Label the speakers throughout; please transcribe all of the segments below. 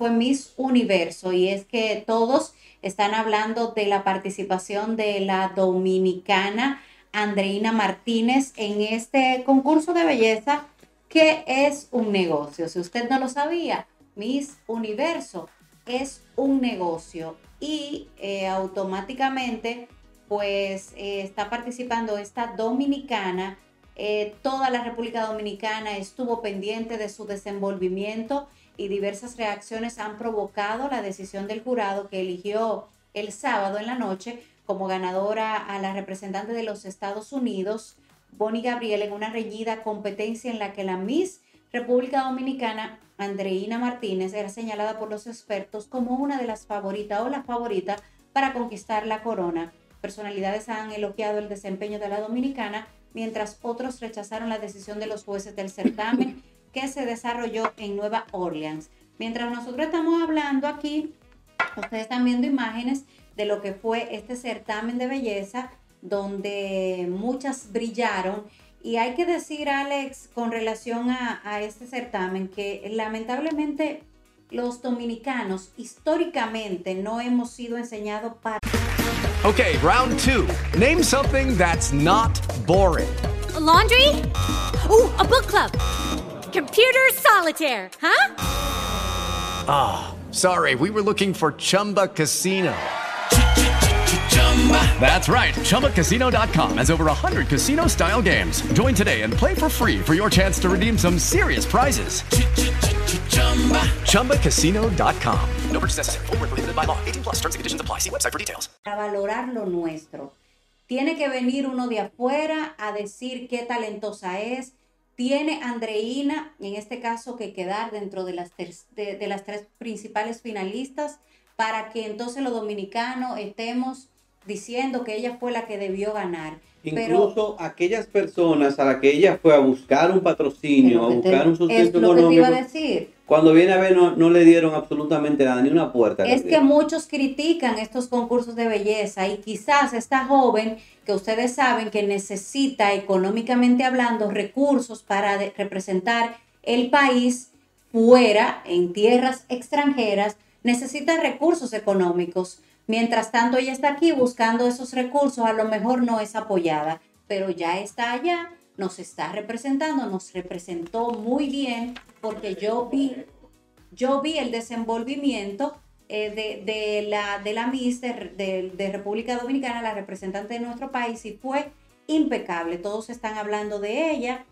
Speaker 1: Fue Miss Universo y es que todos están hablando de la participación de la dominicana Andreina Martínez en este concurso de belleza que es un negocio. Si usted no lo sabía, Miss Universo es un negocio y eh, automáticamente pues eh, está participando esta dominicana. Eh, toda la República Dominicana estuvo pendiente de su desenvolvimiento y diversas reacciones han provocado la decisión del jurado que eligió el sábado en la noche como ganadora a la representante de los Estados Unidos, Bonnie Gabriel, en una reñida competencia en la que la Miss República Dominicana, Andreina Martínez, era señalada por los expertos como una de las favoritas o la favorita para conquistar la corona. Personalidades han elogiado el desempeño de la dominicana, mientras otros rechazaron la decisión de los jueces del certamen que se desarrolló en Nueva Orleans. Mientras nosotros estamos hablando aquí, ustedes están viendo imágenes de lo que fue este certamen de belleza donde muchas brillaron. Y hay que decir, Alex, con relación a, a este certamen, que lamentablemente los dominicanos históricamente no hemos sido enseñados para...
Speaker 2: Okay, round two. Name something that's not boring.
Speaker 3: A laundry? Ooh, a book club. Computer solitaire, huh?
Speaker 2: Ah, oh, sorry, we were looking for Chumba Casino. That's right. ChumbaCasino.com has over 100 casino style games. Join today and play for free for your chance to redeem some serious prizes. ChumbaCasino.com. No purchase necessary. Full prohibited by law. 18 plus terms and conditions apply. See website for details.
Speaker 1: Para valorar lo nuestro. Tiene que venir uno de afuera a decir qué talentosa es. Tiene Andreina, en este caso, que quedar dentro de las, de, de las tres principales finalistas para que entonces los dominicanos estemos diciendo que ella fue la que debió ganar.
Speaker 4: Incluso aquellas personas a las que ella fue a buscar un patrocinio, a buscar un sustento
Speaker 1: es lo
Speaker 4: económico.
Speaker 1: Que te iba a decir.
Speaker 4: Cuando viene a ver, no, no, le dieron absolutamente nada, ni una puerta.
Speaker 1: Es que muchos critican estos concursos de belleza y quizás esta joven que ustedes saben que necesita económicamente hablando recursos para representar el país fuera, en tierras extranjeras, necesita recursos económicos. Mientras tanto, ella está aquí buscando esos recursos, a lo mejor no es apoyada, pero ya está allá, nos está representando, nos representó muy bien, porque yo vi, yo vi el desenvolvimiento eh, de, de, la, de la Miss de, de República Dominicana, la representante de nuestro país, y fue impecable. Todos están hablando de ella,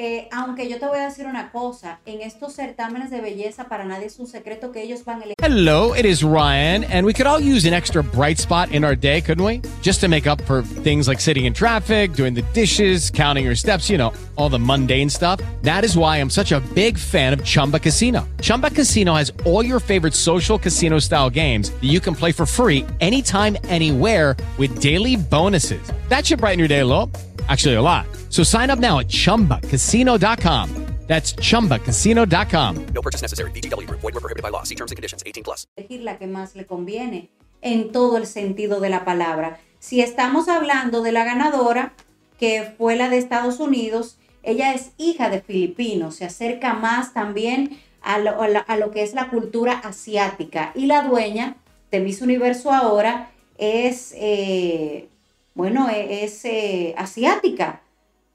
Speaker 1: eh, aunque yo te voy a decir una cosa, en estos certámenes de belleza para nadie es un secreto que ellos van a.
Speaker 5: Hello, it is Ryan, and we could all use an extra bright spot in our day, couldn't we? Just to make up for things like sitting in traffic, doing the dishes, counting your steps, you know, all the mundane stuff. That is why I'm such a big fan of Chumba Casino. Chumba Casino has all your favorite social casino style games that you can play for free anytime, anywhere with daily bonuses. That should brighten your day a little. Actually, a lot. So sign up now at chumbacasino.com. That's chumbacasino.com.
Speaker 2: No purchase necessary. BGW. Void were prohibited by law. See terms and conditions 18 plus.
Speaker 1: Elegir la que más le conviene en todo el sentido de la palabra. Si estamos hablando de la ganadora, que fue la de Estados Unidos, ella es hija de filipinos, se acerca más también a lo, a la- a lo que es la cultura asiática. Y la dueña de Miss Universo ahora es, eh, bueno, e- es eh, asiática.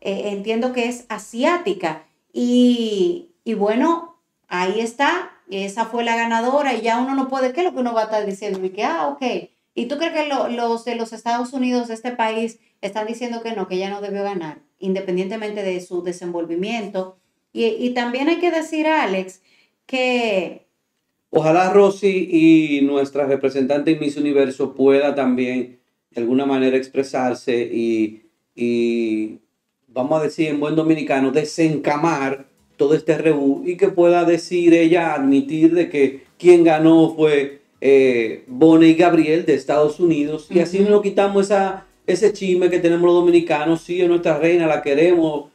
Speaker 1: Eh, entiendo que es asiática. Y, bueno, ahí está esa fue la ganadora y ya uno no puede, ¿qué es lo que uno va a estar diciendo? Y que, ah, ok. ¿Y tú crees que lo- los de los Estados Unidos, de este país, están diciendo que no, que ella no debió ganar, independientemente de su desenvolvimiento? Y, y también hay que decir, Alex, que
Speaker 4: Ojalá Rosy y nuestra representante en Miss Universo pueda también de alguna manera expresarse y, y, vamos a decir en buen dominicano, desencamar todo este rebú y que pueda decir ella, admitir de que quien ganó fue eh, Bonnie Gabriel de Estados Unidos. Y así nos quitamos esa, ese chisme que tenemos los dominicanos, sí, es nuestra reina, la queremos,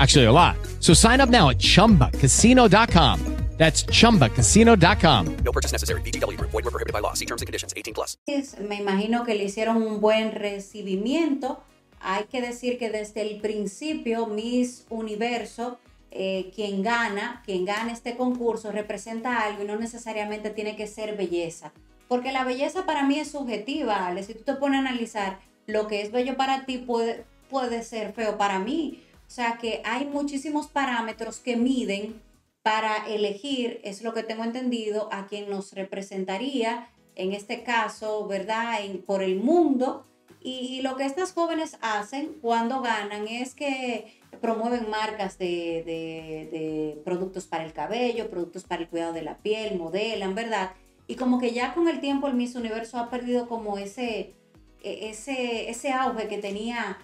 Speaker 5: Actually, a lot. So sign up now at chumbacasino.com. That's chumbacasino.com.
Speaker 2: No purchase necessary. VGW Group. Void were prohibited by law. See terms and conditions. 18 plus.
Speaker 1: me imagino que le hicieron un buen recibimiento. Hay que decir que desde el principio Miss Universo, eh, quien gana, quien gana este concurso, representa algo y no necesariamente tiene que ser belleza. Porque la belleza para mí es subjetiva, Ale. Si tú te pones a analizar lo que es bello para ti, puede, puede ser feo para mí. O sea que hay muchísimos parámetros que miden para elegir, es lo que tengo entendido, a quien nos representaría, en este caso, ¿verdad?, En- por el mundo. Y, lo que estas jóvenes hacen cuando ganan es que promueven marcas de, de- de productos para el cabello, productos para el cuidado de la piel, modelan, ¿verdad? Y como que ya con el tiempo el Miss Universo ha perdido como ese, e- ese, ese auge que tenía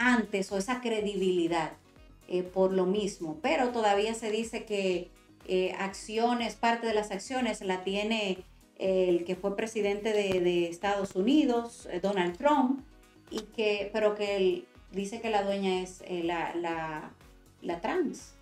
Speaker 1: antes o esa credibilidad eh, por lo mismo, pero todavía se dice que eh, acciones, parte de las acciones la tiene eh, el que fue presidente de, de Estados Unidos, eh, Donald Trump, y que, pero que él dice que la dueña es eh, la, la, la trans,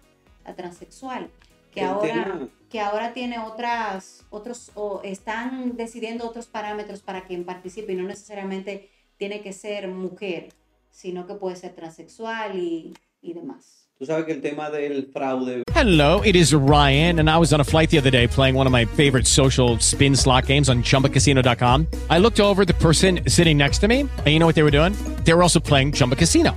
Speaker 1: la transexual, que ahora, que ahora tiene otras, otros, o están decidiendo otros parámetros para quien participe y no necesariamente tiene que ser mujer, sino que puede ser transexual y, y demás.
Speaker 4: Tú sabes que el tema del fraude
Speaker 5: Hello, it is Ryan, and I was on a flight the other day playing one of my favorite social spin slot games on chumbacasino.com. I looked over the person sitting next to me, and you know what they were doing? They were also playing Chumba Casino.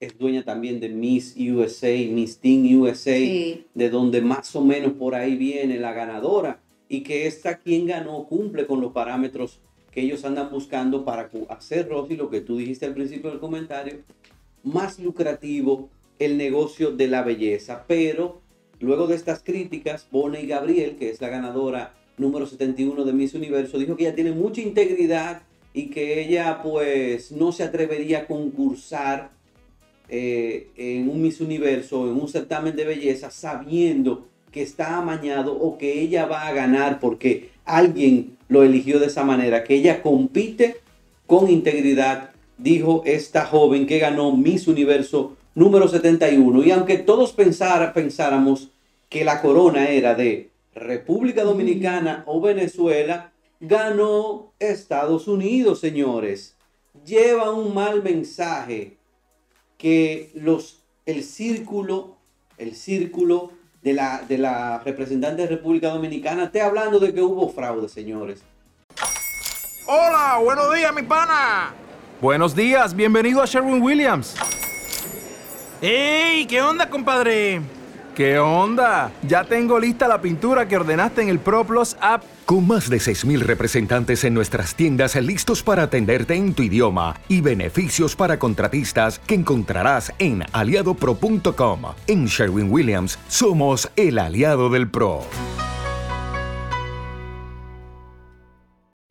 Speaker 4: es dueña también de Miss USA, Miss Teen USA,
Speaker 1: Sí.
Speaker 4: de donde más o menos por ahí viene la ganadora y que esta quien ganó cumple con los parámetros que ellos andan buscando para hacer, Rosy, lo que tú dijiste al principio del comentario, más lucrativo el negocio de la belleza. Pero luego de estas críticas, Bonnie Gabriel, que es la ganadora número 71 de Miss Universo, dijo que ella tiene mucha integridad y que ella pues no se atrevería a concursar eh, en un Miss Universo, en un certamen de belleza, sabiendo que está amañado o que ella va a ganar porque alguien lo eligió de esa manera, que ella compite con integridad dijo esta joven que ganó Miss Universo número 71. Y aunque todos pensara, pensáramos que la corona era de República Dominicana o Venezuela, ganó Estados Unidos, señores. Lleva un mal mensaje que los, el círculo, el círculo de la, de la representante de República Dominicana esté hablando de que hubo fraude, señores.
Speaker 6: Hola, buenos días, mi pana. Buenos días, bienvenido a Sherwin Williams. ¡Ey! ¿Qué onda, compadre? ¿Qué onda? Ya tengo lista la pintura que ordenaste en el ProPlus app.
Speaker 7: Con más de 6.000 representantes en nuestras tiendas listos para atenderte en tu idioma y beneficios para contratistas que encontrarás en aliadopro.com. En Sherwin Williams somos el aliado del PRO.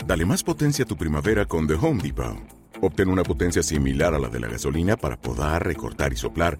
Speaker 8: Dale más potencia a tu primavera con The Home Depot. Obtén una potencia similar a la de la gasolina para podar, recortar y soplar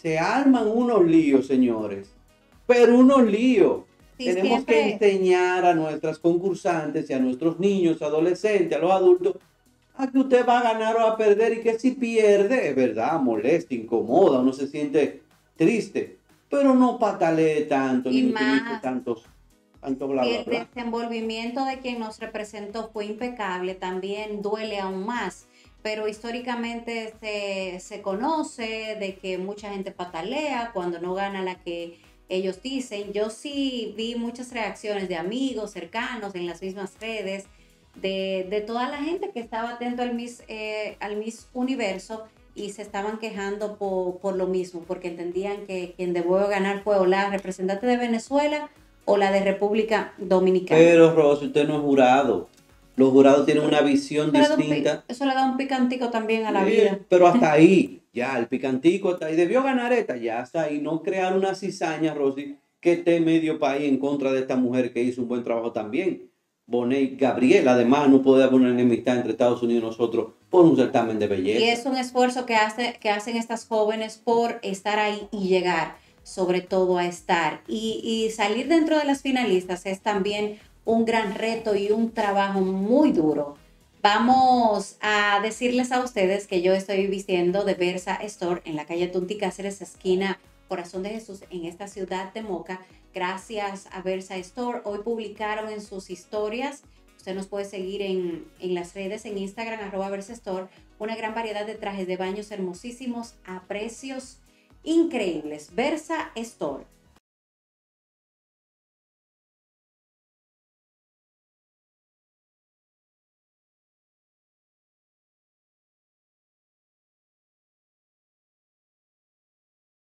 Speaker 4: se arman unos líos, señores. Pero unos líos.
Speaker 1: Sí,
Speaker 4: Tenemos
Speaker 1: siempre-
Speaker 4: que enseñar a nuestras concursantes y a nuestros niños, adolescentes, a los adultos, a que usted va a ganar o a perder y que si pierde, es verdad, molesta, incomoda, uno se siente triste, pero no patalee tanto,
Speaker 1: Y
Speaker 4: ni
Speaker 1: más.
Speaker 4: tantos, tanto bla, bla,
Speaker 1: el desenvolvimiento de quien nos representó fue impecable, también duele aún más. Pero históricamente se, se conoce de que mucha gente patalea cuando no gana la que ellos dicen. Yo sí vi muchas reacciones de amigos cercanos en las mismas redes, de, de toda la gente que estaba atento al Miss, eh, al Miss Universo y se estaban quejando por, por lo mismo, porque entendían que quien debió ganar fue o la representante de Venezuela o la de República Dominicana.
Speaker 4: Pero, Rosy, usted no es jurado. Los jurados tienen una visión distinta.
Speaker 1: eso le da un picantico también a la
Speaker 4: Sí,
Speaker 1: vida.
Speaker 4: Pero hasta ahí, ya, el picantico hasta ahí. Debió ganar esta, ya hasta ahí. No crear una cizaña, Rosy, que esté medio país en contra de esta mujer que hizo un buen trabajo también. Bonet Gabriel, además, no puede haber una enemistad entre Estados Unidos y nosotros por un certamen de belleza.
Speaker 1: Y es un esfuerzo que, hace, que hacen estas jóvenes por estar ahí y llegar, sobre todo a estar. Y, y salir dentro de las finalistas es también un gran reto y un trabajo muy duro. Vamos a decirles a ustedes que yo estoy vistiendo de Versa Store en la calle Tunti Cáceres, esquina Corazón de Jesús, en esta ciudad de Moca. Gracias a Versa Store. Hoy publicaron en sus historias Usted nos puede seguir en, en las redes, en Instagram, arroba Versa Store, una gran variedad de trajes de baños hermosísimos a precios increíbles. Versa Store,